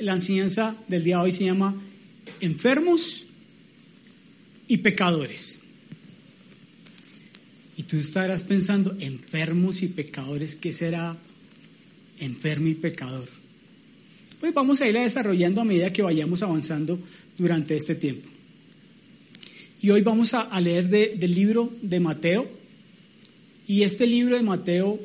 La enseñanza del día de hoy se llama enfermos y pecadores. Y tú estarás pensando, enfermos y pecadores, ¿qué será enfermo y pecador? Pues vamos a irla desarrollando a medida que vayamos avanzando durante este tiempo. Y hoy vamos a, leer del libro de Mateo. Y este libro de Mateo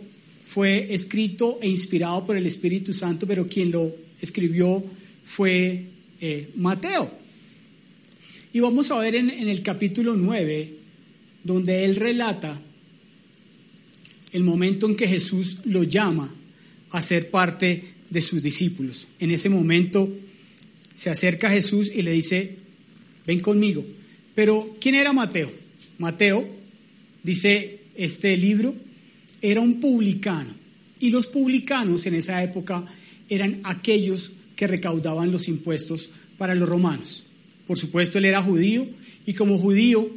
fue escrito e inspirado por el Espíritu Santo, pero quien lo escribió fue eh, Mateo. Y vamos a ver en, el capítulo 9, donde él relata el momento en que Jesús lo llama a ser parte de sus discípulos. En ese momento se acerca a Jesús y le dice, ven conmigo. Pero, ¿quién era Mateo? Mateo, dice este libro, era un publicano. Y los publicanos en esa época eran aquellos que recaudaban los impuestos para los romanos. Por supuesto, él era judío y como judío,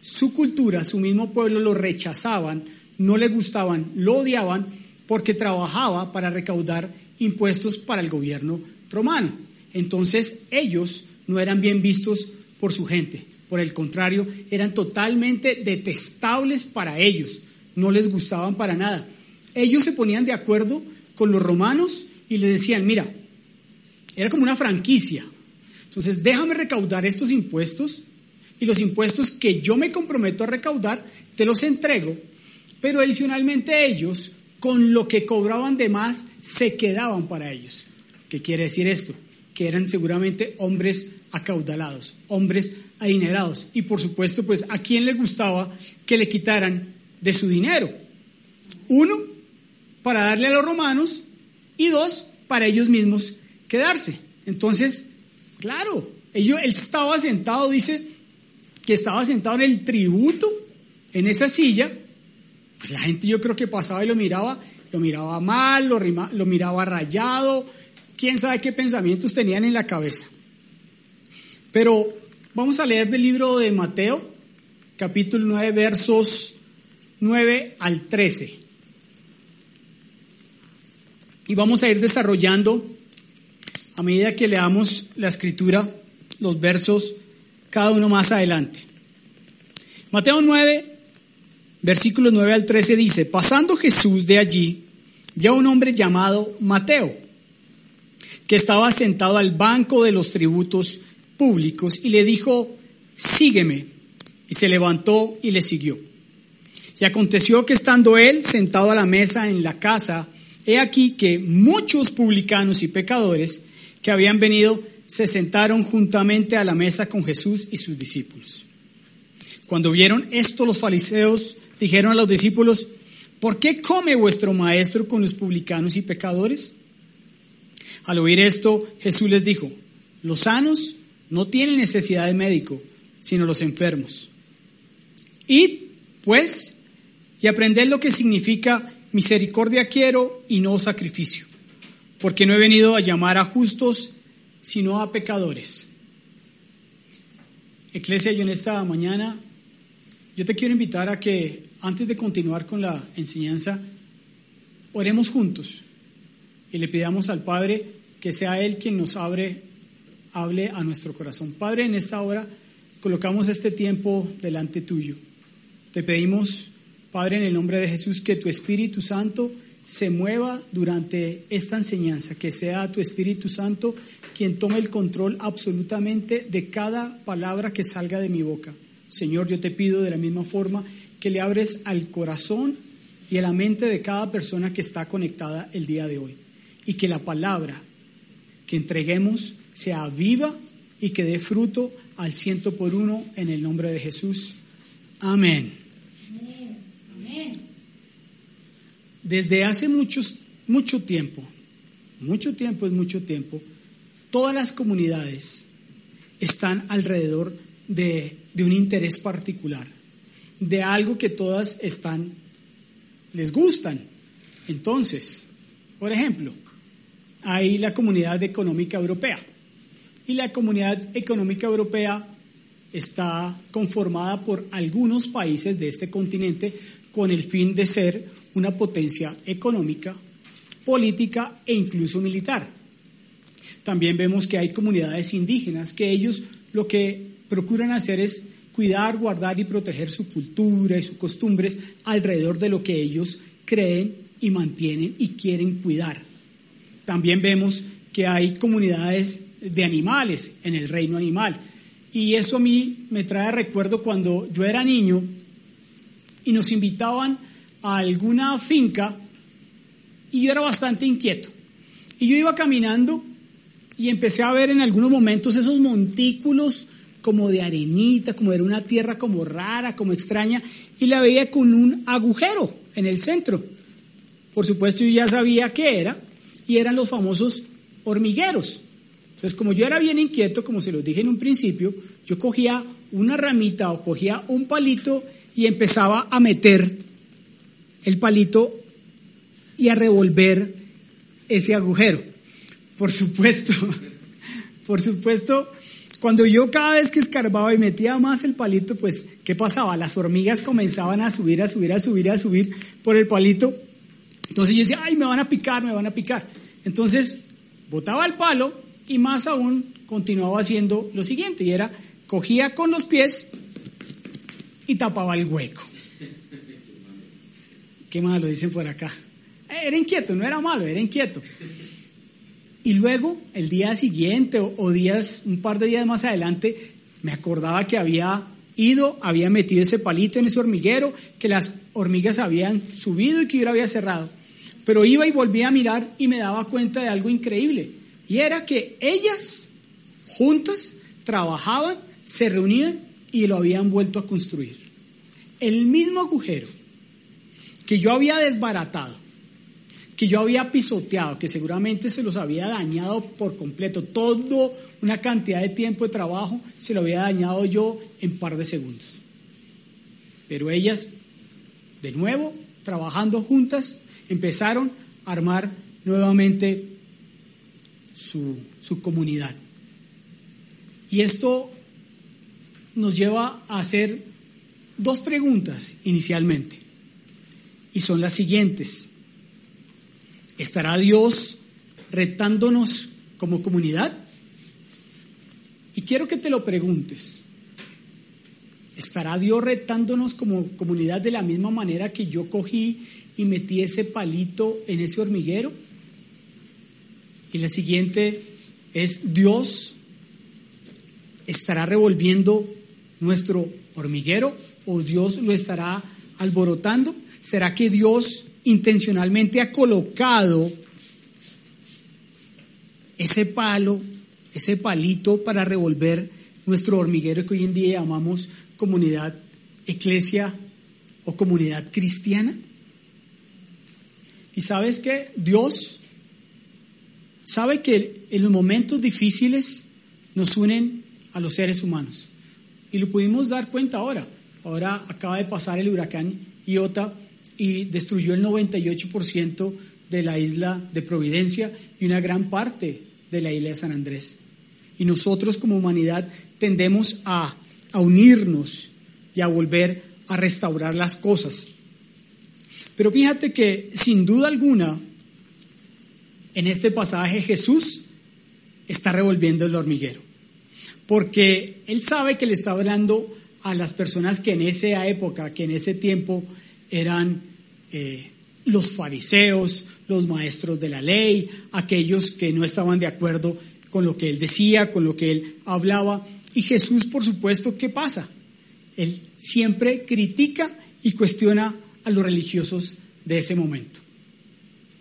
su cultura, su mismo pueblo lo rechazaban, no le gustaban, lo odiaban porque trabajaba para recaudar impuestos para el gobierno romano. Entonces ellos no eran bien vistos por su gente, por el contrario, eran totalmente detestables para ellos, no les gustaban para nada. Ellos se ponían de acuerdo con los romanos y les decían, mira, era como una franquicia. Entonces, déjame recaudar estos impuestos y los impuestos que yo me comprometo a recaudar, te los entrego, pero adicionalmente ellos, con lo que cobraban de más, se quedaban para ellos. ¿Qué quiere decir esto? Que eran seguramente hombres acaudalados, hombres adinerados. Y por supuesto, pues, ¿a quién le gustaba que le quitaran de su dinero? Uno, para darle a los romanos y dos, para ellos mismos quedarse. Entonces, claro, ellos, él estaba sentado, dice que estaba sentado en el tributo, en esa silla, pues la gente yo creo que pasaba y lo miraba, lo miraba mal, lo, lo miraba rayado, quién sabe qué pensamientos tenían en la cabeza. Pero vamos a leer del libro de Mateo, capítulo 9, versos 9 al 13 y vamos a ir desarrollando a medida que leamos la escritura, los versos, cada uno más adelante. Mateo 9, versículos 9 al 13 dice, pasando Jesús de allí, vio a un hombre llamado Mateo, que estaba sentado al banco de los tributos públicos y le dijo, sígueme. Y se levantó y le siguió. Y aconteció que estando él sentado a la mesa en la casa, He aquí que muchos publicanos y pecadores que habían venido se sentaron juntamente a la mesa con Jesús y sus discípulos. Cuando vieron esto los fariseos dijeron a los discípulos, ¿por qué come vuestro maestro con los publicanos y pecadores? Al oír esto, Jesús les dijo, los sanos no tienen necesidad de médico, sino los enfermos. Id, pues, y aprended lo que significa Misericordia quiero y no sacrificio, porque no he venido a llamar a justos, sino a pecadores. Iglesia, yo en esta mañana, yo te quiero invitar a que antes de continuar con la enseñanza, oremos juntos y le pidamos al Padre que sea Él quien nos abre, hable a nuestro corazón. Padre, en esta hora colocamos este tiempo delante tuyo. Te pedimos Padre, en el nombre de Jesús, que tu Espíritu Santo se mueva durante esta enseñanza, que sea tu Espíritu Santo quien tome el control absolutamente de cada palabra que salga de mi boca. Señor, yo te pido de la misma forma que le abres al corazón y a la mente de cada persona que está conectada el día de hoy. Y que la palabra que entreguemos sea viva y que dé fruto al ciento por uno en el nombre de Jesús. Amén. desde hace muchos, mucho tiempo, mucho tiempo es mucho tiempo, todas las comunidades están alrededor de, de un interés particular, de algo que todas están, les gustan. Entonces, por ejemplo, hay la Comunidad Económica Europea. Y la Comunidad Económica Europea está conformada por algunos países de este continente con el fin de ser una potencia económica, política e incluso militar. También vemos que hay comunidades indígenas que ellos lo que procuran hacer es cuidar, guardar y proteger su cultura y sus costumbres alrededor de lo que ellos creen y mantienen y quieren cuidar. También vemos que hay comunidades de animales en el reino animal. Y eso a mí me trae recuerdo cuando yo era niño y nos invitaban a alguna finca y yo era bastante inquieto. Y yo iba caminando y empecé a ver en algunos momentos esos montículos como de arenita, como de una tierra como rara, como extraña, y la veía con un agujero en el centro. Por supuesto yo ya sabía qué era, y eran los famosos hormigueros. Entonces, como yo era bien inquieto, como se los dije en un principio, yo cogía una ramita o cogía un palito y empezaba a meter el palito y a revolver ese agujero. Por supuesto, por supuesto, cuando yo cada vez que escarbaba y metía más el palito, pues, ¿qué pasaba? Las hormigas comenzaban a subir, a subir, a subir, a subir por el palito. Entonces yo decía, ay, me van a picar, me van a picar. Entonces, botaba el palo y más aún continuaba haciendo lo siguiente, y era, cogía con los pies y tapaba el hueco. Qué malo dicen por acá. Era inquieto, no era malo, era inquieto. Y luego, el día siguiente o, días, un par de días más adelante, me acordaba que había ido, había metido ese palito en ese hormiguero, que las hormigas habían subido y que yo lo había cerrado. Pero iba y volvía a mirar y me daba cuenta de algo increíble. Y era que ellas juntas trabajaban, se reunían y lo habían vuelto a construir. El mismo agujero que yo había desbaratado, que yo había pisoteado, que seguramente se los había dañado por completo, todo una cantidad de tiempo de trabajo se lo había dañado yo en par de segundos. Pero ellas, de nuevo, trabajando juntas, empezaron a armar nuevamente su, comunidad. Y esto nos lleva a hacer dos preguntas inicialmente. Y son las siguientes. ¿Estará Dios retándonos como comunidad? Y quiero que te lo preguntes. ¿Estará Dios retándonos como comunidad de la misma manera que yo cogí y metí ese palito en ese hormiguero? Y la siguiente es Dios estará revolviendo nuestro hormiguero o Dios lo estará alborotando. ¿Será que Dios intencionalmente ha colocado ese palo, ese palito para revolver nuestro hormiguero que hoy en día llamamos comunidad eclesia o comunidad cristiana? Y sabes que Dios sabe que en los momentos difíciles nos unen a los seres humanos. Y lo pudimos dar cuenta ahora. Ahora acaba de pasar el huracán Iota y destruyó el 98% de la isla de Providencia y una gran parte de la isla de San Andrés. Y nosotros como humanidad tendemos a, a unirnos y a volver a restaurar las cosas. Pero fíjate que sin duda alguna en este pasaje Jesús está revolviendo el hormiguero, porque él sabe que le está hablando a las personas que en esa época, que en ese tiempo eran eh, los fariseos, los maestros de la ley, aquellos que no estaban de acuerdo con lo que él decía, con lo que él hablaba. Y Jesús, por supuesto, ¿qué pasa? Él siempre critica y cuestiona a los religiosos de ese momento.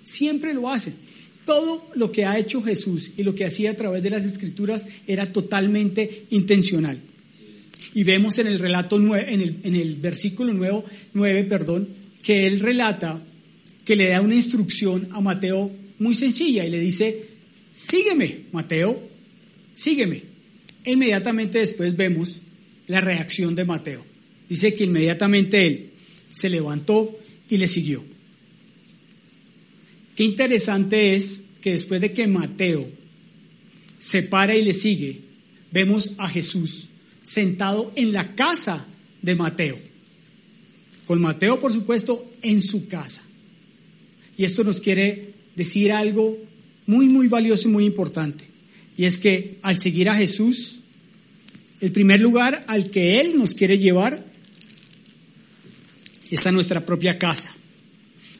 Siempre lo hace. Todo lo que ha hecho Jesús y lo que hacía a través de las escrituras era totalmente intencional. Y vemos en el relato en el, en el versículo 9, 9, perdón, que él relata que le da una instrucción a Mateo muy sencilla y le dice, sígueme, Mateo, sígueme. inmediatamente después vemos la reacción de Mateo. Dice que inmediatamente él se levantó y le siguió. Qué interesante es que después de que Mateo se para y le sigue, vemos a Jesús sentado en la casa de Mateo. Con Mateo, por supuesto, en su casa. Y esto nos quiere decir algo muy, muy valioso y muy importante. Y es que al seguir a Jesús, el primer lugar al que Él nos quiere llevar está nuestra propia casa,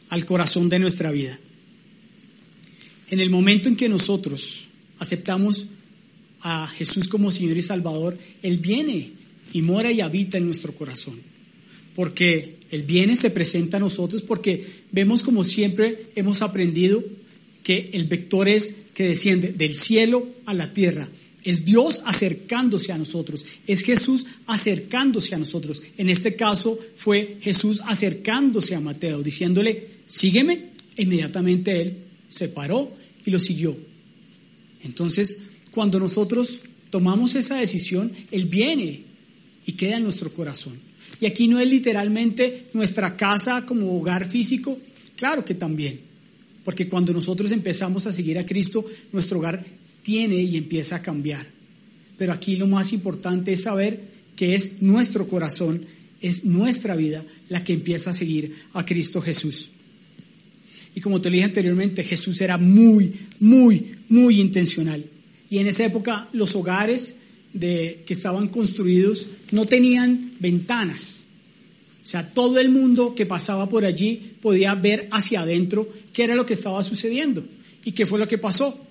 al corazón de nuestra vida. En el momento en que nosotros aceptamos a Jesús como Señor y Salvador, Él viene y mora y habita en nuestro corazón. Porque Él viene, se presenta a nosotros, porque vemos como siempre hemos aprendido que el vector es que desciende del cielo a la tierra. Es Dios acercándose a nosotros, es Jesús acercándose a nosotros. En este caso fue Jesús acercándose a Mateo, diciéndole, sígueme. Inmediatamente él se paró y lo siguió. Entonces, cuando nosotros tomamos esa decisión, Él viene y queda en nuestro corazón. Y aquí no es literalmente nuestra casa como hogar físico, claro que también, porque cuando nosotros empezamos a seguir a Cristo, nuestro hogar tiene y empieza a cambiar. Pero aquí lo más importante es saber que es nuestro corazón, es nuestra vida la que empieza a seguir a Cristo Jesús. Y como te dije anteriormente, Jesús era muy, muy, muy intencional. Y en esa época los hogares de, que estaban construidos no tenían ventanas. O sea, todo el mundo que pasaba por allí podía ver hacia adentro qué era lo que estaba sucediendo y qué fue lo que pasó.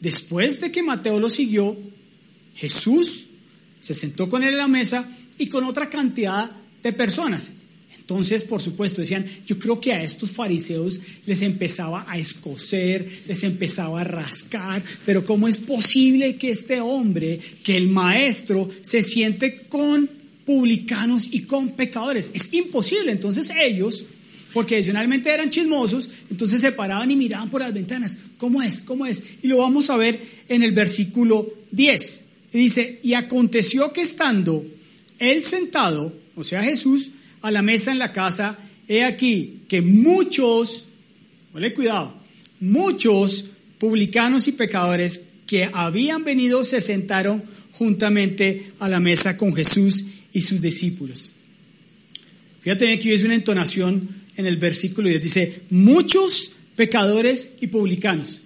Después de que Mateo lo siguió, Jesús se sentó con él en la mesa y con otra cantidad de personas. Entonces, por supuesto, decían, yo creo que a estos fariseos les empezaba a escocer, les empezaba a rascar, pero ¿cómo es posible que este hombre, que el maestro, se siente con publicanos y con pecadores? Es imposible. Entonces ellos, porque adicionalmente eran chismosos, entonces se paraban y miraban por las ventanas. ¿Cómo es? ¿Cómo es? Y lo vamos a ver en el versículo 10. Y dice, y aconteció que estando él sentado, o sea Jesús, a la mesa en la casa, he aquí que muchos, ponle cuidado, muchos publicanos y pecadores que habían venido se sentaron juntamente a la mesa con Jesús y sus discípulos. Fíjate que es una entonación en el versículo 10, dice, muchos pecadores y publicanos.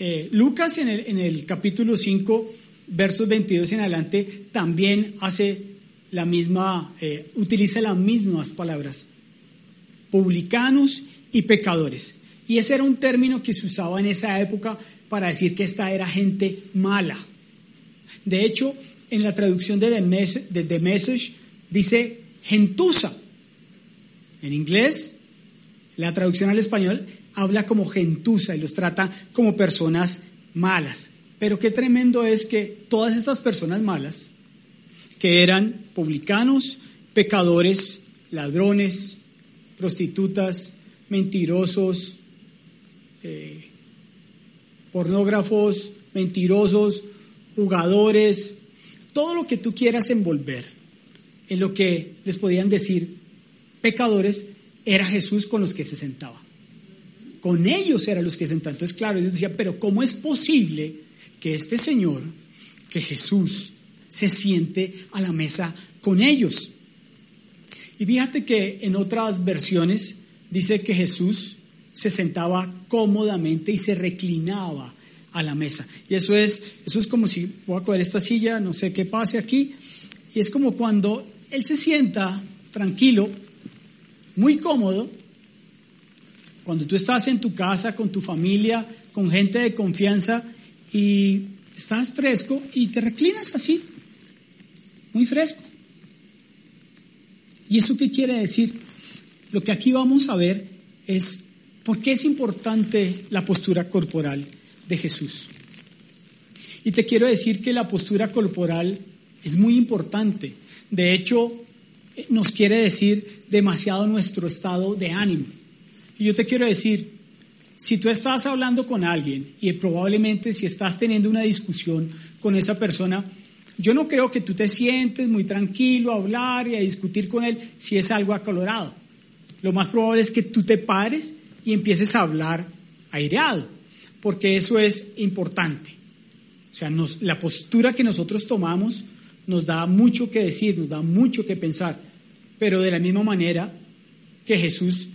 Eh, Lucas en el, capítulo 5, versos 22 en adelante, también hace la misma, eh, utiliza las mismas palabras, publicanos y pecadores. Y ese era un término que se usaba en esa época para decir que esta era gente mala. De hecho, en la traducción de The Message, dice gentuza. En inglés, la traducción al español habla como gentuza y los trata como personas malas. Pero qué tremendo es que todas estas personas malas que eran publicanos, pecadores, ladrones, prostitutas, mentirosos, eh, pornógrafos, mentirosos, jugadores, todo lo que tú quieras envolver en lo que les podían decir pecadores, era Jesús con los que se sentaba. Con ellos eran los que se sentaban. Entonces, claro, ellos decían, pero ¿cómo es posible que este Señor, que Jesús, se siente a la mesa con ellos. Y fíjate que en otras versiones dice que Jesús se sentaba cómodamente y se reclinaba a la mesa. Y eso es, eso es como si voy a coger esta silla, no sé qué pase aquí, y es como cuando él se sienta tranquilo, muy cómodo, cuando tú estás en tu casa con tu familia, con gente de confianza y estás fresco y te reclinas así, muy fresco. ¿Y eso qué quiere decir? Lo que aquí vamos a ver es por qué es importante la postura corporal de Jesús. Y te quiero decir que la postura corporal es muy importante. De hecho, nos quiere decir demasiado nuestro estado de ánimo. Y yo te quiero decir, si tú estás hablando con alguien y probablemente si estás teniendo una discusión con esa persona, yo no creo que tú te sientes muy tranquilo a hablar y a discutir con él si es algo acalorado. Lo más probable es que tú te pares y empieces a hablar aireado, porque eso es importante. O sea, la postura que nosotros tomamos nos da mucho que decir, nos da mucho que pensar, pero de la misma manera que Jesús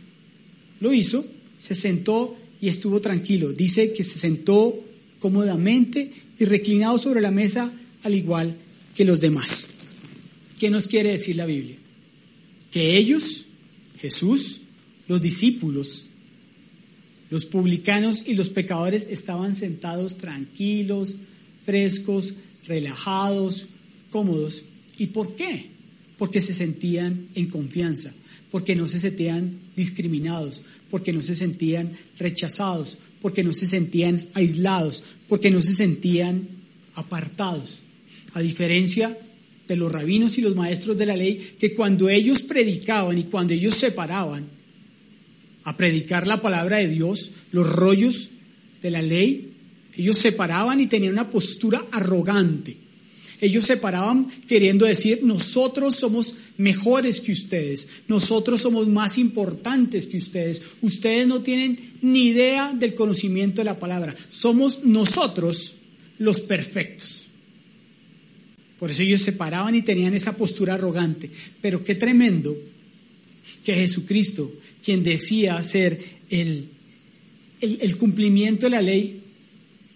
lo hizo, se sentó y estuvo tranquilo. Dice que se sentó cómodamente y reclinado sobre la mesa al igual que los demás. ¿Qué nos quiere decir la Biblia? Que ellos, Jesús, los discípulos, los publicanos y los pecadores estaban sentados tranquilos, frescos, relajados, cómodos. ¿Y por qué? Porque se sentían en confianza, porque no se sentían discriminados, porque no se sentían rechazados, porque no se sentían aislados, porque no se sentían apartados. A diferencia de los rabinos y los maestros de la ley, que cuando ellos predicaban y cuando ellos se paraban a predicar la palabra de Dios, los rollos de la ley, ellos se paraban y tenían una postura arrogante. Ellos se paraban queriendo decir, nosotros somos mejores que ustedes, nosotros somos más importantes que ustedes, ustedes no tienen ni idea del conocimiento de la palabra, somos nosotros los perfectos. Por eso ellos se paraban y tenían esa postura arrogante. Pero qué tremendo que Jesucristo, quien decía ser el, el, el cumplimiento de la ley,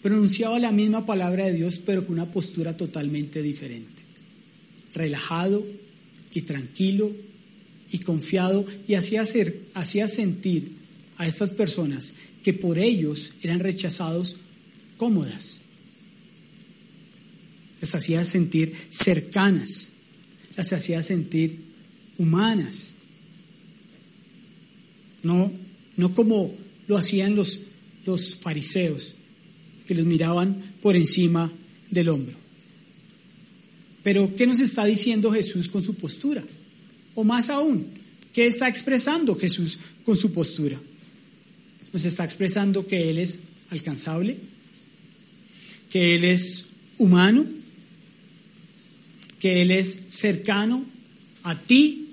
pronunciaba la misma palabra de Dios, pero con una postura totalmente diferente. Relajado y tranquilo y confiado y hacía, hacía sentir a estas personas que por ellos eran rechazados cómodas. Las hacía sentir cercanas, las hacía sentir humanas. No, no como lo hacían los, los fariseos, que los miraban por encima del hombro. Pero, ¿qué nos está diciendo Jesús con su postura? O más aún, ¿qué está expresando Jesús con su postura? Nos está expresando que Él es alcanzable, que Él es humano, que Él es cercano a ti,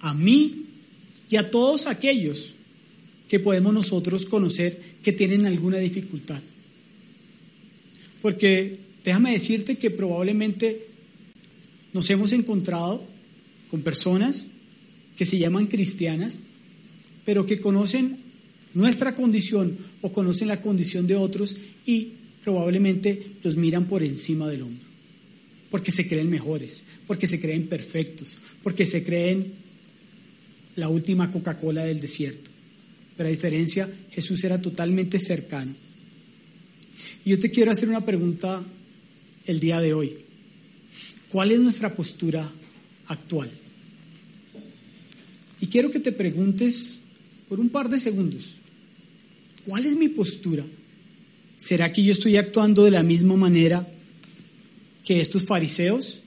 a mí y a todos aquellos que podemos nosotros conocer que tienen alguna dificultad. Porque déjame decirte que probablemente nos hemos encontrado con personas que se llaman cristianas, pero que conocen nuestra condición o conocen la condición de otros y probablemente los miran por encima del hombro, porque se creen mejores, porque se creen perfectos, porque se creen la última Coca-Cola del desierto. Pero a diferencia, Jesús era totalmente cercano yo te quiero hacer una pregunta el día de hoy. ¿Cuál es nuestra postura actual? Y quiero que te preguntes por un par de segundos, ¿cuál es mi postura? ¿Será que yo estoy actuando de la misma manera que estos fariseos?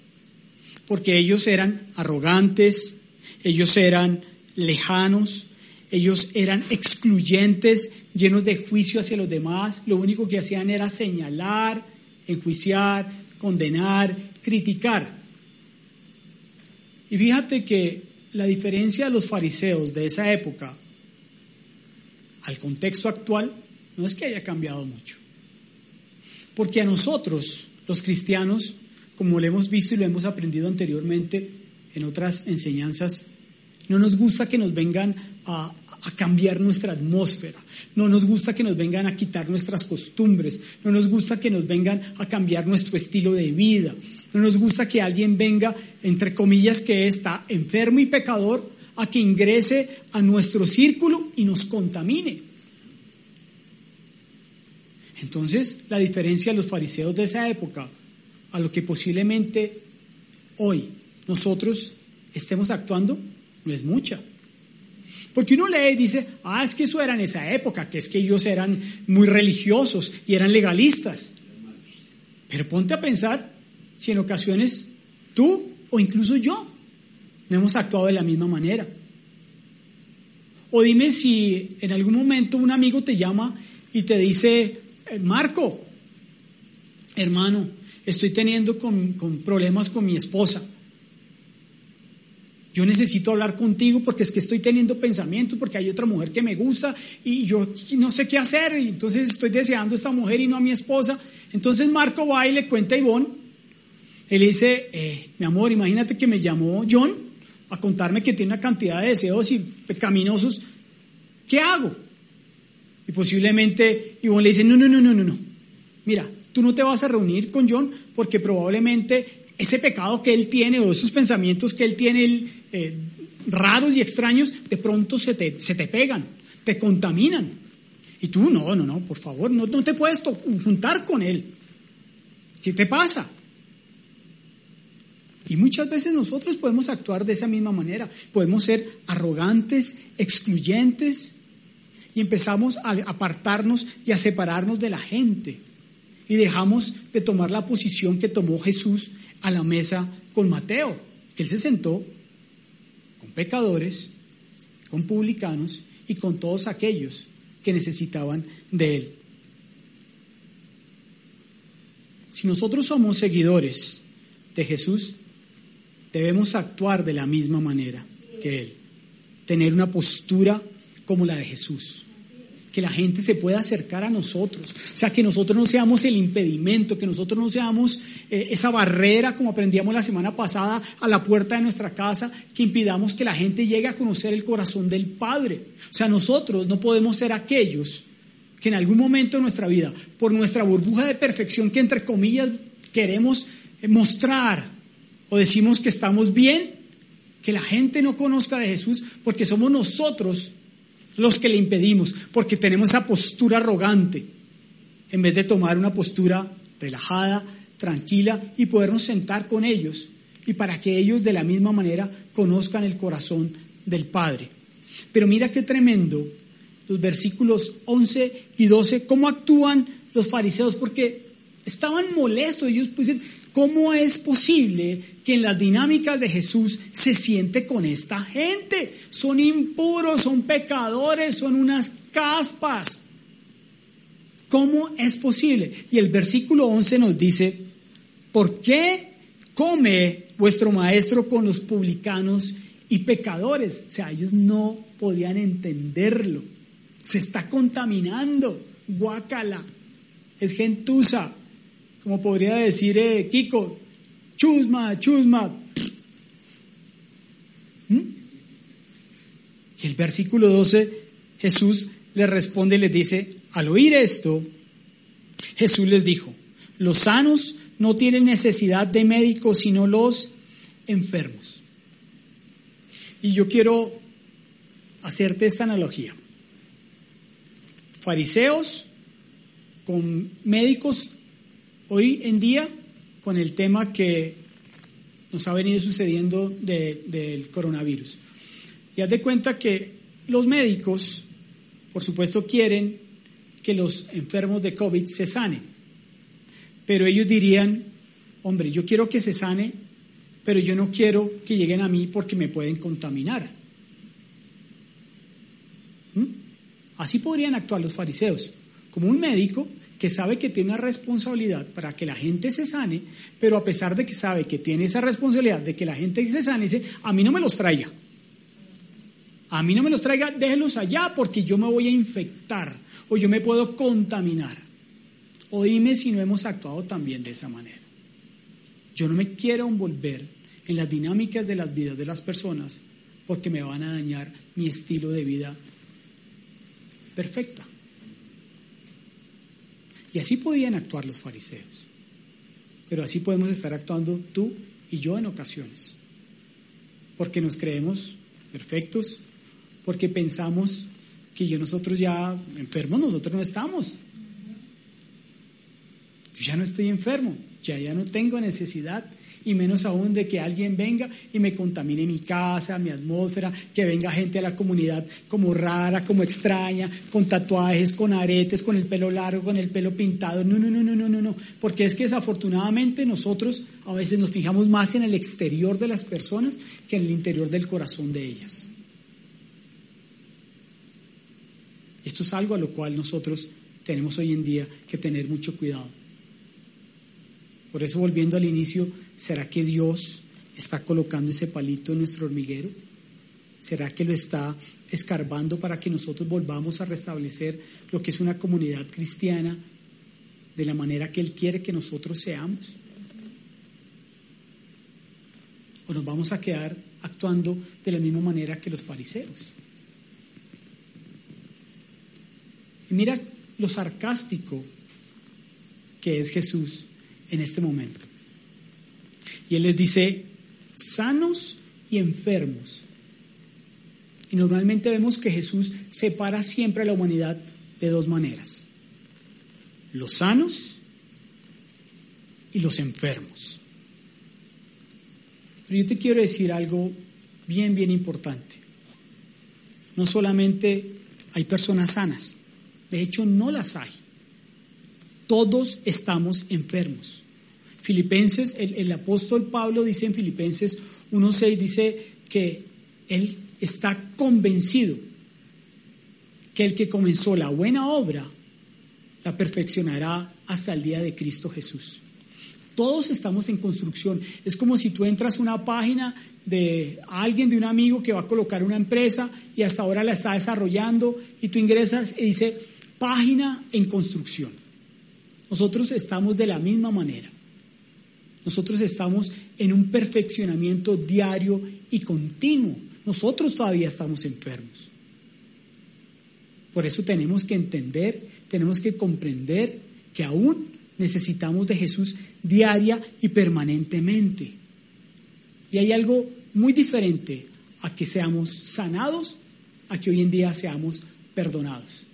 Porque ellos eran arrogantes, ellos eran lejanos, ellos eran excluyentes, llenos de juicio hacia los demás. Lo único que hacían era señalar, enjuiciar, condenar, criticar. Y fíjate que la diferencia de los fariseos de esa época al contexto actual no es que haya cambiado mucho. Porque a nosotros, los cristianos, como lo hemos visto y lo hemos aprendido anteriormente en otras enseñanzas, no nos gusta que nos vengan a, cambiar nuestra atmósfera. No nos gusta que nos vengan a quitar nuestras costumbres. No nos gusta que nos vengan a cambiar nuestro estilo de vida. No nos gusta que alguien venga, entre comillas, que está enfermo y pecador, a que ingrese a nuestro círculo y nos contamine. Entonces, la diferencia de los fariseos de esa época a lo que posiblemente hoy nosotros estemos actuando no es mucha. Porque uno lee y dice, ah, es que eso era en esa época, que es que ellos eran muy religiosos y eran legalistas. Pero ponte a pensar si en ocasiones tú o incluso yo no hemos actuado de la misma manera. O dime si en algún momento un amigo te llama y te dice, eh, Marco, hermano, estoy teniendo con, problemas con mi esposa. Yo necesito hablar contigo porque es que estoy teniendo pensamientos, porque hay otra mujer que me gusta y yo no sé qué hacer, y entonces estoy deseando a esta mujer y no a mi esposa. Entonces Marco va y le cuenta a Ivonne, él dice, eh, mi amor, imagínate que me llamó John a contarme que tiene una cantidad de deseos y pecaminosos, ¿qué hago? Y posiblemente Ivonne le dice, no, no, no, no, no, no, mira, tú no te vas a reunir con John porque probablemente ese pecado que él tiene o esos pensamientos que él tiene eh, raros y extraños, de pronto se te, se te pegan, te contaminan. Y tú, no, no, no, por favor, no, no te puedes juntar con él. ¿Qué te pasa? Y muchas veces nosotros podemos actuar de esa misma manera. Podemos ser arrogantes, excluyentes, y empezamos a apartarnos y a separarnos de la gente. Y dejamos de tomar la posición que tomó Jesús a la mesa con Mateo, que él se sentó con pecadores, con publicanos y con todos aquellos que necesitaban de él. Si nosotros somos seguidores de Jesús, debemos actuar de la misma manera que Él, tener una postura como la de Jesús, que la gente se pueda acercar a nosotros, o sea, que nosotros no seamos el impedimento, que nosotros no seamos eh, esa barrera, como aprendíamos la semana pasada, a la puerta de nuestra casa, que impidamos que la gente llegue a conocer el corazón del Padre. O sea, nosotros no podemos ser aquellos que en algún momento de nuestra vida, por nuestra burbuja de perfección que entre comillas queremos eh, mostrar, o decimos que estamos bien, que la gente no conozca de Jesús porque somos nosotros los que le impedimos, porque tenemos esa postura arrogante, en vez de tomar una postura relajada, tranquila y podernos sentar con ellos y para que ellos de la misma manera conozcan el corazón del Padre. Pero mira qué tremendo los versículos 11 y 12, cómo actúan los fariseos, porque estaban molestos, ellos pues ¿Cómo es posible que en las dinámicas de Jesús se siente con esta gente? Son impuros, son pecadores, son unas caspas. ¿Cómo es posible? Y el versículo 11 nos dice, ¿por qué come vuestro maestro con los publicanos y pecadores? O sea, ellos no podían entenderlo. Se está contaminando. Guácala. Es gentuza como podría decir eh, Kiko, chusma, chusma. ¿Mm? Y el versículo 12, Jesús le responde y les dice, al oír esto, Jesús les dijo, los sanos no tienen necesidad de médicos, sino los enfermos. Y yo quiero hacerte esta analogía. Fariseos con médicos Hoy en día, con el tema que nos ha venido sucediendo del coronavirus, y haz de cuenta que los médicos, por supuesto, quieren que los enfermos de COVID se sanen, pero ellos dirían, hombre, yo quiero que se sane, pero yo no quiero que lleguen a mí porque me pueden contaminar. ¿Mm? Así podrían actuar los fariseos, como un médico que sabe que tiene una responsabilidad para que la gente se sane, pero a pesar de que sabe que tiene esa responsabilidad de que la gente se sane, dice, a mí no me los traiga. A mí no me los traiga, déjenlos allá porque yo me voy a infectar o yo me puedo contaminar. O dime si no hemos actuado también de esa manera. Yo no me quiero envolver en las dinámicas de las vidas de las personas porque me van a dañar mi estilo de vida perfecta. Y así podían actuar los fariseos. Pero así podemos estar actuando tú y yo en ocasiones. Porque nos creemos perfectos, porque pensamos que yo nosotros ya enfermos, nosotros no estamos. Yo ya no estoy enfermo, ya no tengo necesidad y menos aún de que alguien venga y me contamine mi casa, mi atmósfera, que venga gente a la comunidad como rara, como extraña, con tatuajes, con aretes, con el pelo largo, con el pelo pintado. No, no, no, no, no, no, no. Porque es que desafortunadamente nosotros a veces nos fijamos más en el exterior de las personas que en el interior del corazón de ellas. Esto es algo a lo cual nosotros tenemos hoy en día que tener mucho cuidado. Por eso, volviendo al inicio, ¿será que Dios está colocando ese palito en nuestro hormiguero? ¿Será que lo está escarbando para que nosotros volvamos a restablecer lo que es una comunidad cristiana de la manera que Él quiere que nosotros seamos? ¿O nos vamos a quedar actuando de la misma manera que los fariseos? Y mira lo sarcástico que es Jesús en este momento. Y Él les dice, sanos y enfermos. Y normalmente vemos que Jesús separa siempre a la humanidad de dos maneras. Los sanos y los enfermos. Pero yo te quiero decir algo bien, bien importante. No solamente hay personas sanas, de hecho no las hay. Todos estamos enfermos. Filipenses, el, apóstol Pablo dice en Filipenses 1.6, dice que él está convencido que el que comenzó la buena obra la perfeccionará hasta el día de Cristo Jesús. Todos estamos en construcción. Es como si tú entras a una página de alguien, de un amigo que va a colocar una empresa y hasta ahora la está desarrollando y tú ingresas y dice página en construcción. Nosotros estamos de la misma manera. Nosotros estamos en un perfeccionamiento diario y continuo. Nosotros todavía estamos enfermos. Por eso tenemos que entender, tenemos que comprender que aún necesitamos de Jesús diaria y permanentemente. Y hay algo muy diferente a que seamos sanados, a que hoy en día seamos perdonados.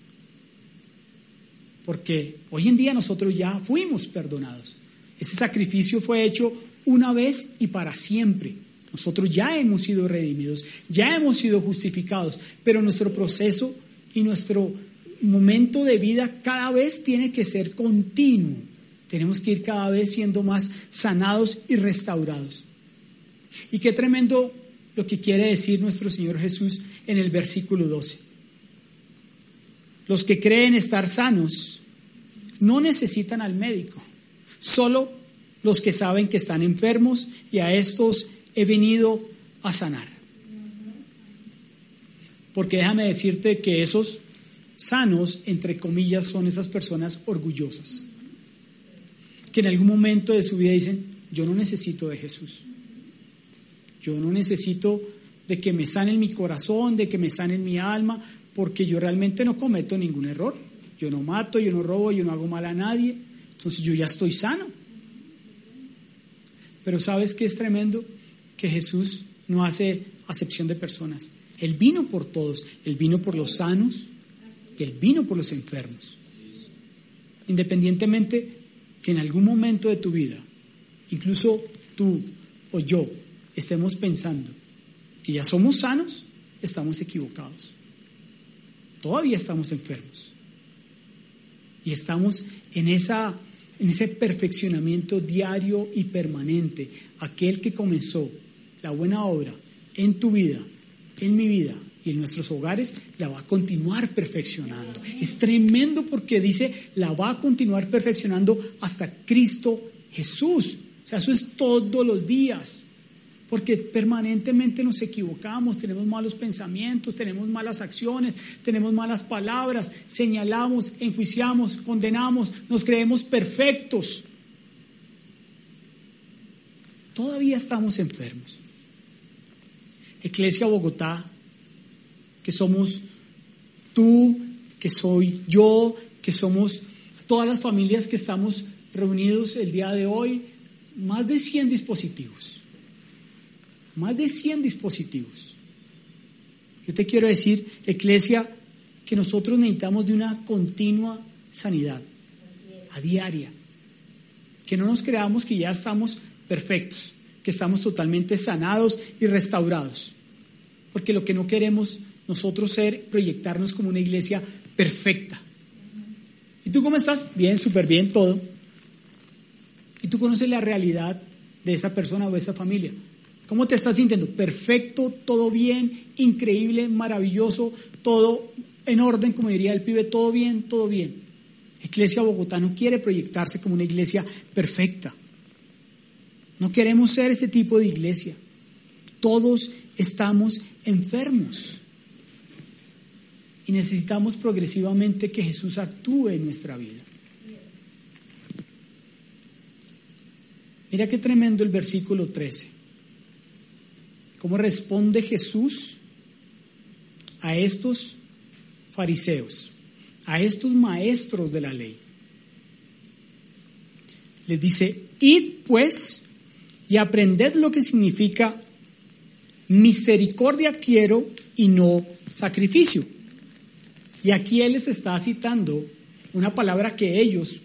Porque hoy en día nosotros ya fuimos perdonados. Ese sacrificio fue hecho una vez y para siempre. Nosotros ya hemos sido redimidos, ya hemos sido justificados, pero nuestro proceso y nuestro momento de vida cada vez tiene que ser continuo. Tenemos que ir cada vez siendo más sanados y restaurados. Y qué tremendo lo que quiere decir nuestro Señor Jesús en el versículo 12. Los que creen estar sanos no necesitan al médico, solo los que saben que están enfermos y a estos he venido a sanar. Porque déjame decirte que esos sanos, entre comillas, son esas personas orgullosas, que en algún momento de su vida dicen, yo no necesito de Jesús, yo no necesito de que me sanen mi corazón, de que me sanen mi alma, porque yo realmente no cometo ningún error, yo no mato, yo no robo, yo no hago mal a nadie, entonces yo ya estoy sano. Pero ¿sabes qué es tremendo? Que Jesús no hace acepción de personas. Él vino por todos, Él vino por los sanos y Él vino por los enfermos. Independientemente que en algún momento de tu vida, incluso tú o yo, estemos pensando que ya somos sanos, estamos equivocados. Todavía estamos enfermos. Y estamos en esa en ese perfeccionamiento diario y permanente, aquel que comenzó la buena obra en tu vida, en mi vida y en nuestros hogares, la va a continuar perfeccionando. Es tremendo porque dice, la va a continuar perfeccionando hasta Cristo Jesús. O sea, eso es todos los días porque permanentemente nos equivocamos, tenemos malos pensamientos, tenemos malas acciones, tenemos malas palabras, señalamos, enjuiciamos, condenamos, nos creemos perfectos. Todavía estamos enfermos. Iglesia Bogotá, que somos tú, que soy yo, que somos todas las familias que estamos reunidos el día de hoy, más de 100 dispositivos más de 100 dispositivos. Yo te quiero decir, Iglesia, que nosotros necesitamos de una continua sanidad, a diaria. Que no nos creamos que ya estamos perfectos, que estamos totalmente sanados y restaurados. Porque lo que no queremos nosotros ser, proyectarnos como una iglesia perfecta. ¿Y tú cómo estás? Bien, súper bien, todo. ¿Y tú conoces la realidad de esa persona o de esa familia? ¿Cómo te estás sintiendo? Perfecto, todo bien, increíble, maravilloso, todo en orden, como diría el pibe, todo bien, todo bien. Iglesia Bogotá no quiere proyectarse como una iglesia perfecta. No queremos ser ese tipo de iglesia. Todos estamos enfermos. Y necesitamos progresivamente que Jesús actúe en nuestra vida. Mira qué tremendo el versículo 13. ¿Cómo responde Jesús a estos fariseos, a estos maestros de la ley? Les dice, id pues y aprended lo que significa misericordia quiero y no sacrificio. Y aquí él les está citando una palabra que ellos,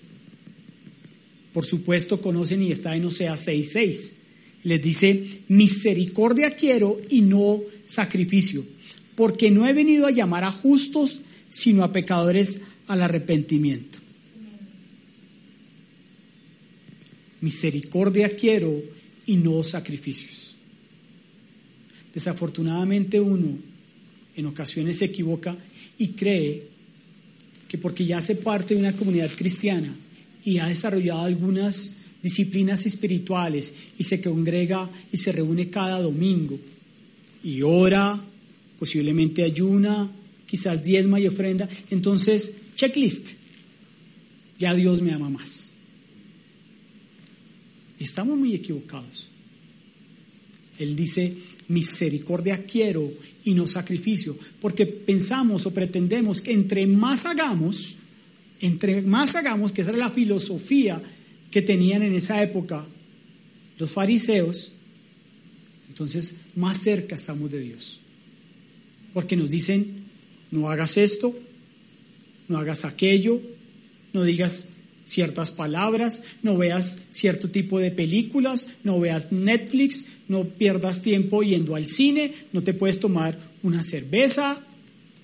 por supuesto, conocen y está en Osea 6.6. Les dice, misericordia quiero y no sacrificio, porque no he venido a llamar a justos, sino a pecadores al arrepentimiento. Misericordia quiero y no sacrificios. Desafortunadamente uno en ocasiones se equivoca y cree que porque ya hace parte de una comunidad cristiana y ha desarrollado algunas disciplinas espirituales y se congrega y se reúne cada domingo y ora, posiblemente ayuna, quizás diezma y ofrenda, entonces checklist, ya Dios me ama más. Estamos muy equivocados. Él dice, misericordia quiero y no sacrificio, porque pensamos o pretendemos que entre más hagamos, entre más hagamos, que esa era la filosofía que tenían en esa época los fariseos, entonces más cerca estamos de Dios. Porque nos dicen, no hagas esto, no hagas aquello, no digas ciertas palabras, no veas cierto tipo de películas, no veas Netflix, no pierdas tiempo yendo al cine, no te puedes tomar una cerveza,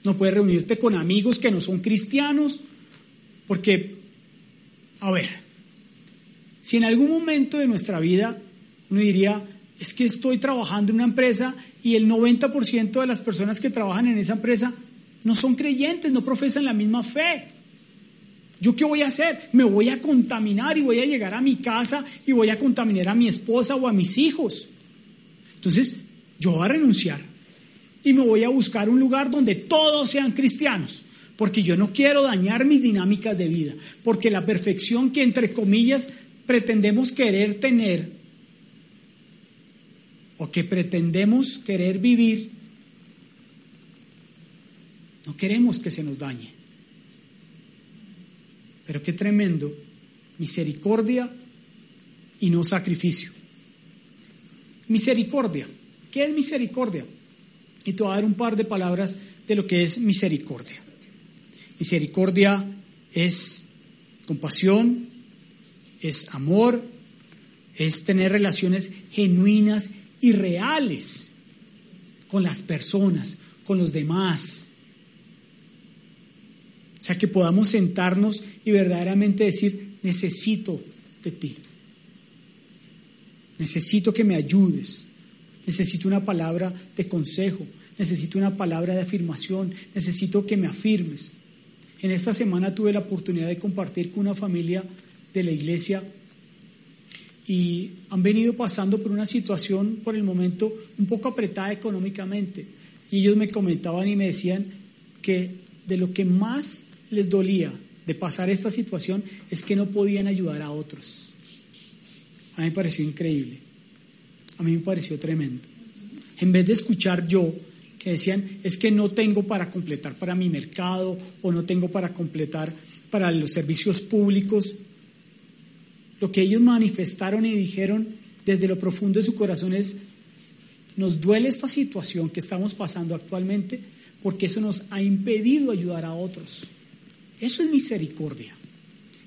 no puedes reunirte con amigos que no son cristianos, porque, a ver, si en algún momento de nuestra vida uno diría, es que estoy trabajando en una empresa y el 90% de las personas que trabajan en esa empresa no son creyentes, no profesan la misma fe. ¿Yo qué voy a hacer? Me voy a contaminar y voy a llegar a mi casa y voy a contaminar a mi esposa o a mis hijos. Entonces, yo voy a renunciar y me voy a buscar un lugar donde todos sean cristianos, porque yo no quiero dañar mis dinámicas de vida, porque la perfección que entre comillas pretendemos querer tener o que pretendemos querer vivir, no queremos que se nos dañe. Pero qué tremendo, misericordia y no sacrificio. Misericordia, ¿qué es misericordia? Y te voy a dar un par de palabras de lo que es misericordia. Misericordia es compasión, es amor, es tener relaciones genuinas y reales con las personas, con los demás, o sea, que podamos sentarnos y verdaderamente decir, necesito de ti. Necesito que me ayudes. Necesito una palabra de consejo. Necesito una palabra de afirmación. Necesito que me afirmes. En esta semana tuve la oportunidad de compartir con una familia de la iglesia y han venido pasando por una situación por el momento un poco apretada económicamente. Y ellos me comentaban y me decían que de lo que más les dolía de pasar esta situación es que no podían ayudar a otros. A mí me pareció increíble. A mí me pareció tremendo. En vez de escuchar yo que decían, es que no tengo para completar para mi mercado o no tengo para completar para los servicios públicos, lo que ellos manifestaron y dijeron desde lo profundo de su corazón es, nos duele esta situación que estamos pasando actualmente porque eso nos ha impedido ayudar a otros. Eso es misericordia.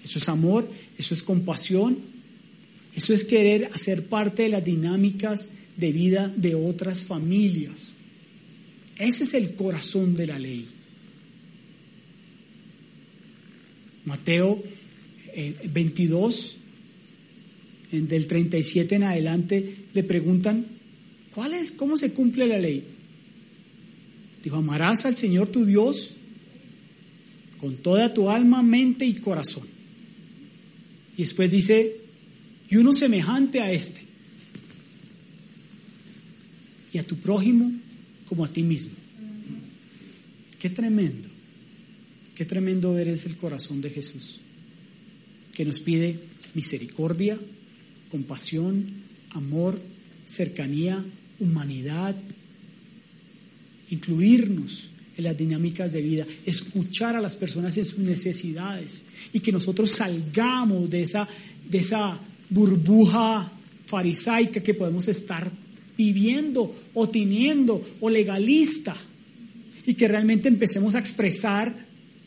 Eso es amor, eso es compasión, eso es querer hacer parte de las dinámicas de vida de otras familias. Ese es el corazón de la ley. Mateo 22, eh, del 37 en adelante, le preguntan, ¿cuál es, cómo se cumple la ley? Dijo, amarás al Señor tu Dios con toda tu alma, mente y corazón. Y después dice, y uno semejante a este, y a tu prójimo como a ti mismo. Qué tremendo, qué tremendo ver es el corazón de Jesús, que nos pide misericordia, compasión, amor, cercanía, humanidad, incluirnos en las dinámicas de vida, escuchar a las personas en sus necesidades y que nosotros salgamos de esa, de esa burbuja farisaica que podemos estar viviendo o teniendo o legalista y que realmente empecemos a expresar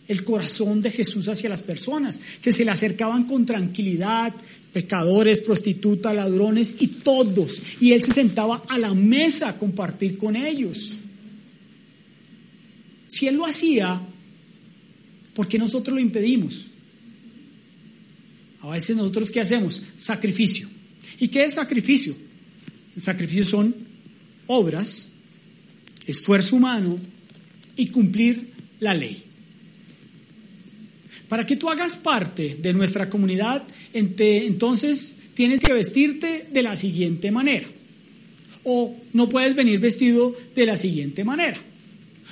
el corazón de Jesús hacia las personas, que se le acercaban con tranquilidad, pecadores, prostitutas, ladrones y todos. Y él se sentaba a la mesa a compartir con ellos. Si él lo hacía, ¿por qué nosotros lo impedimos? A veces nosotros ¿qué hacemos? Sacrificio. ¿Y qué es sacrificio? El sacrificio son obras, esfuerzo humano y cumplir la ley. Para que tú hagas parte de nuestra comunidad, entonces tienes que vestirte de la siguiente manera. O no puedes venir vestido de la siguiente manera.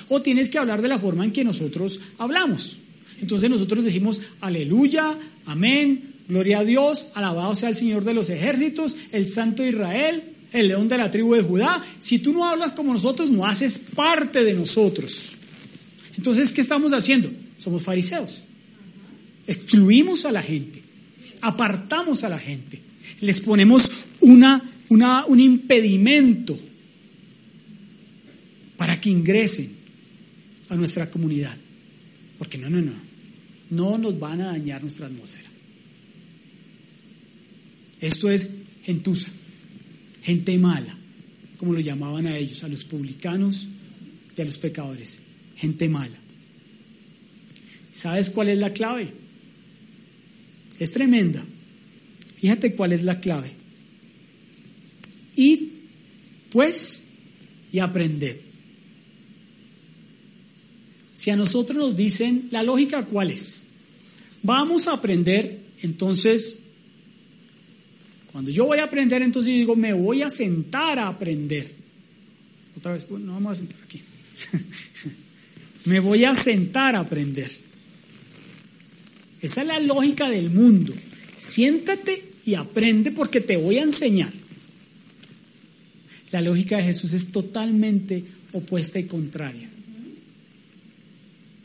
O tienes que hablar de la forma en que nosotros hablamos. Entonces nosotros decimos aleluya, amén, gloria a Dios, alabado sea el Señor de los ejércitos, el Santo Israel, el león de la tribu de Judá. Si tú no hablas como nosotros, no haces parte de nosotros. Entonces, ¿qué estamos haciendo? Somos fariseos. Excluimos a la gente, apartamos a la gente, les ponemos una, un impedimento para que ingresen a nuestra comunidad. Porque no, no, no, no nos van a dañar nuestra atmósfera. Esto es gentuza, gente mala, como lo llamaban a ellos, a los publicanos y a los pecadores, gente mala. ¿Sabes cuál es la clave? Es tremenda. Fíjate cuál es la clave. Y pues y aprended. Si a nosotros nos dicen, la lógica cuál es? Vamos a aprender, entonces, cuando yo voy a aprender, entonces digo, me voy a sentar a aprender. Otra vez, no vamos a sentar aquí. me voy a sentar a aprender. Esa es la lógica del mundo. Siéntate y aprende porque te voy a enseñar. La lógica de Jesús es totalmente opuesta y contraria.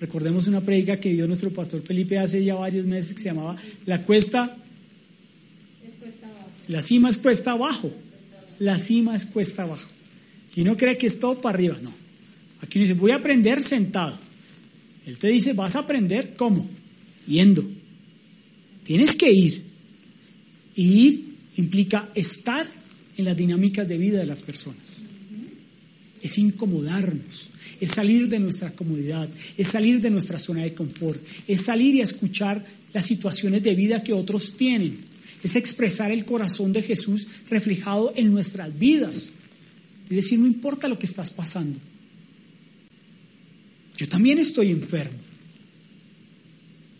Recordemos una predica que dio nuestro pastor Felipe hace ya varios meses que se llamaba La cuesta. La cima es cuesta abajo. La cima es cuesta abajo. Y no cree que es todo para arriba, no. Aquí uno dice, voy a aprender sentado. Él te dice, vas a aprender cómo yendo. Tienes que ir. Y ir implica estar en las dinámicas de vida de las personas. Es incomodarnos, es salir de nuestra comodidad, es salir de nuestra zona de confort, es salir y escuchar las situaciones de vida que otros tienen, es expresar el corazón de Jesús reflejado en nuestras vidas. Es decir, no importa lo que estás pasando. Yo también estoy enfermo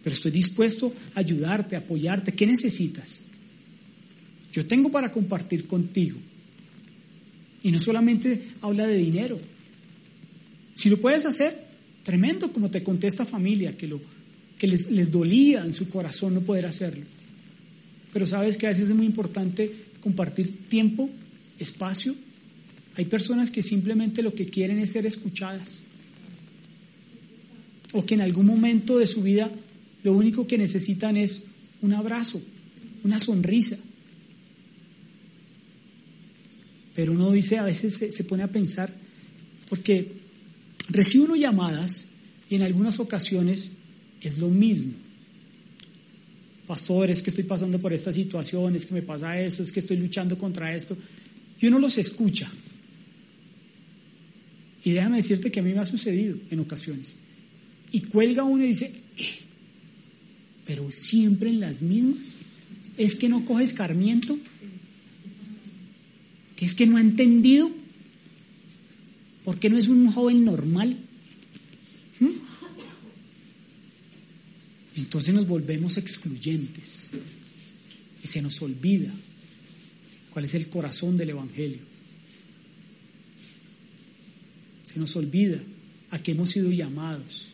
pero estoy dispuesto a ayudarte, a apoyarte. ¿Qué necesitas? Yo tengo para compartir contigo. Y no solamente habla de dinero. Si lo puedes hacer, tremendo, como te conté esta familia, que, lo, que les, les dolía en su corazón no poder hacerlo. Pero sabes que a veces es muy importante compartir tiempo, espacio. Hay personas que simplemente lo que quieren es ser escuchadas. O que en algún momento de su vida lo único que necesitan es un abrazo, una sonrisa. Pero uno dice, a veces se, pone a pensar, porque recibe uno llamadas y en algunas ocasiones es lo mismo. Pastor, es que estoy pasando por esta situación, es que me pasa esto, es que estoy luchando contra esto. Y uno los escucha. Y déjame decirte que a mí me ha sucedido en ocasiones. Y cuelga uno y dice, eh, pero siempre en las mismas. ¿Es que no coge escarmiento? ¿Que es que no ha entendido? ¿Por qué no es un joven normal? ¿Mm? Entonces nos volvemos excluyentes y se nos olvida cuál es el corazón del Evangelio. Se nos olvida a qué hemos sido llamados.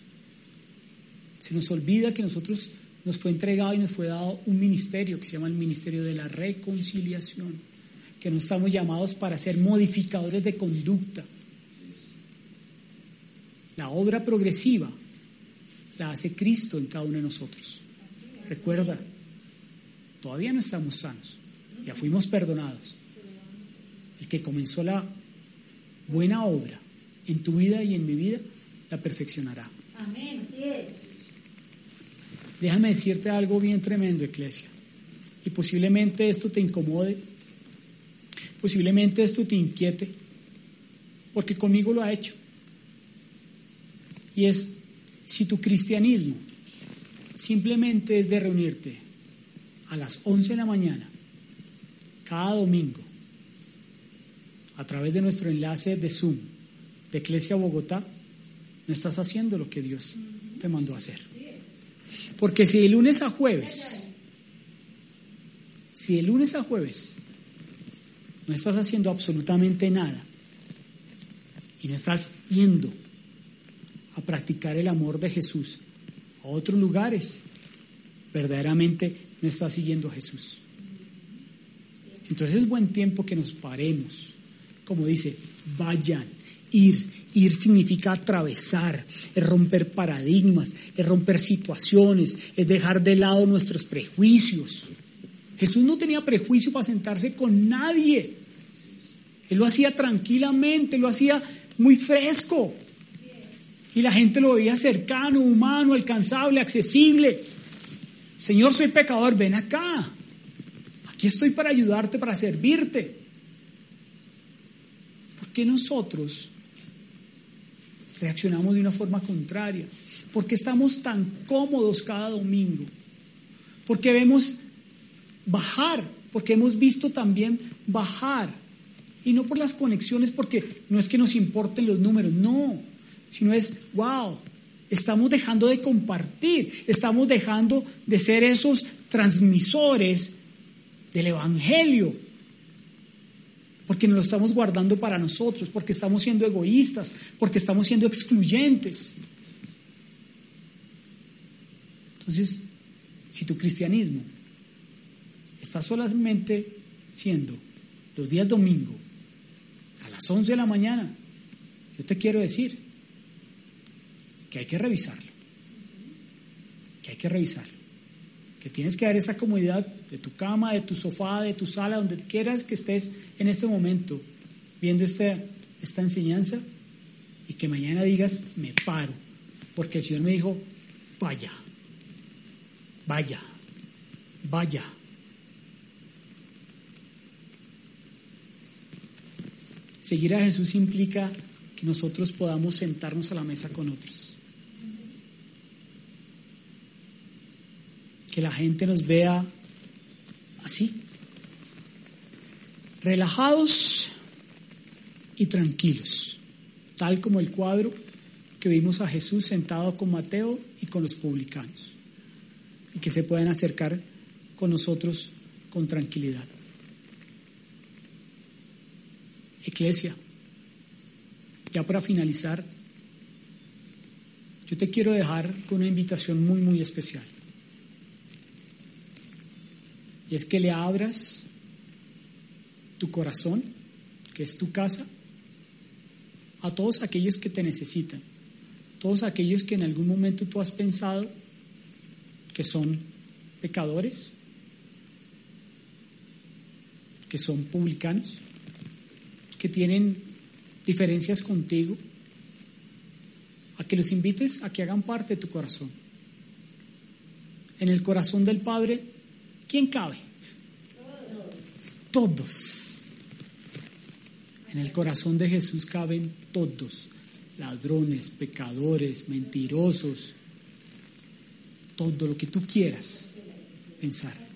Se nos olvida que nosotros nos fue entregado y nos fue dado un ministerio que se llama el Ministerio de la Reconciliación, que no estamos llamados para ser modificadores de conducta. La obra progresiva la hace Cristo en cada uno de nosotros. Recuerda, todavía no estamos sanos, ya fuimos perdonados. El que comenzó la buena obra en tu vida y en mi vida, la perfeccionará. Amén. Déjame decirte algo bien tremendo, Iglesia. Y posiblemente esto te incomode, posiblemente esto te inquiete, porque conmigo lo ha hecho. Y es, si tu cristianismo simplemente es de reunirte a las 11 de la mañana, cada domingo, a través de nuestro enlace de Zoom de Iglesia Bogotá, no estás haciendo lo que Dios te mandó a hacer. Porque si de lunes a jueves, si de lunes a jueves no estás haciendo absolutamente nada y no estás yendo a practicar el amor de Jesús a otros lugares, verdaderamente no estás siguiendo a Jesús. Entonces es buen tiempo que nos paremos, como dice, vayan Ir, ir significa atravesar, es romper paradigmas, es romper situaciones, es dejar de lado nuestros prejuicios. Jesús no tenía prejuicio para sentarse con nadie. Él lo hacía tranquilamente, lo hacía muy fresco. Y la gente lo veía cercano, humano, alcanzable, accesible. Señor, soy pecador, ven acá. Aquí estoy para ayudarte, para servirte. ¿Por qué nosotros reaccionamos de una forma contraria? porque estamos tan cómodos cada domingo? Porque vemos bajar, porque hemos visto también bajar. Y no por las conexiones, porque no es que nos importen los números, no, sino es, wow, estamos dejando de compartir, estamos dejando de ser esos transmisores del Evangelio porque nos lo estamos guardando para nosotros, porque estamos siendo egoístas, porque estamos siendo excluyentes. Entonces, si tu cristianismo está solamente siendo los días domingo a las 11 de la mañana, yo te quiero decir que hay que revisarlo, que hay que revisarlo que tienes que dar esa comodidad de tu cama, de tu sofá, de tu sala, donde quieras que estés en este momento viendo esta, enseñanza y que mañana digas, me paro, porque el Señor me dijo, vaya, vaya, vaya. Seguir a Jesús implica que nosotros podamos sentarnos a la mesa con otros. Que la gente nos vea así, relajados y tranquilos, tal como el cuadro que vimos a Jesús sentado con Mateo y con los publicanos, y que se puedan acercar con nosotros con tranquilidad. Iglesia, ya para finalizar, yo te quiero dejar con una invitación muy, muy especial. Y es que le abras tu corazón, que es tu casa, a todos aquellos que te necesitan, todos aquellos que en algún momento tú has pensado que son pecadores, que son publicanos, que tienen diferencias contigo, a que los invites a que hagan parte de tu corazón. En el corazón del Padre ¿Quién cabe? Todos. En el corazón de Jesús caben todos. Ladrones, pecadores, mentirosos. Todo lo que tú quieras pensar.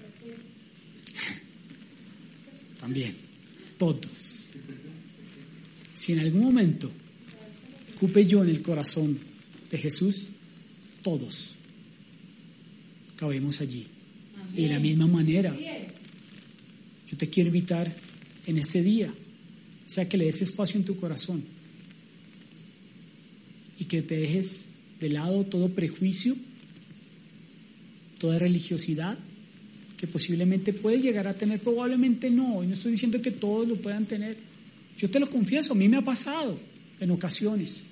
También. Todos. Si en algún momento ocupe yo en el corazón de Jesús, todos cabemos allí. De la misma manera, yo te quiero invitar en este día, o sea, que le des espacio en tu corazón y que te dejes de lado todo prejuicio, toda religiosidad que posiblemente puedes llegar a tener, probablemente no, y no estoy diciendo que todos lo puedan tener. Yo te lo confieso, a mí me ha pasado en ocasiones.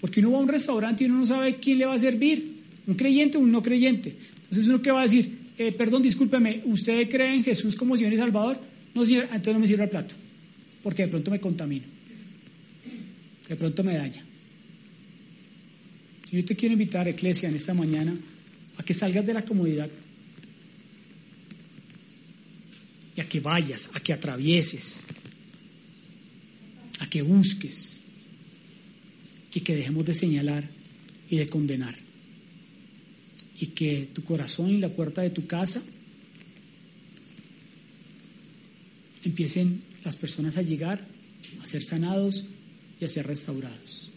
Porque uno va a un restaurante y uno no sabe quién le va a servir, un creyente o un no creyente. Entonces uno que va a decir, eh, perdón, discúlpeme, ¿usted cree en Jesús como Señor y Salvador? No, señor, entonces no me sirve el plato, porque de pronto me contamino, de pronto me daña. Yo te quiero invitar, Iglesia, en esta mañana, a que salgas de la comodidad y a que vayas, a que atravieses, a que busques y que dejemos de señalar y de condenar. Y que tu corazón y la puerta de tu casa empiecen las personas a llegar, a ser sanados y a ser restaurados.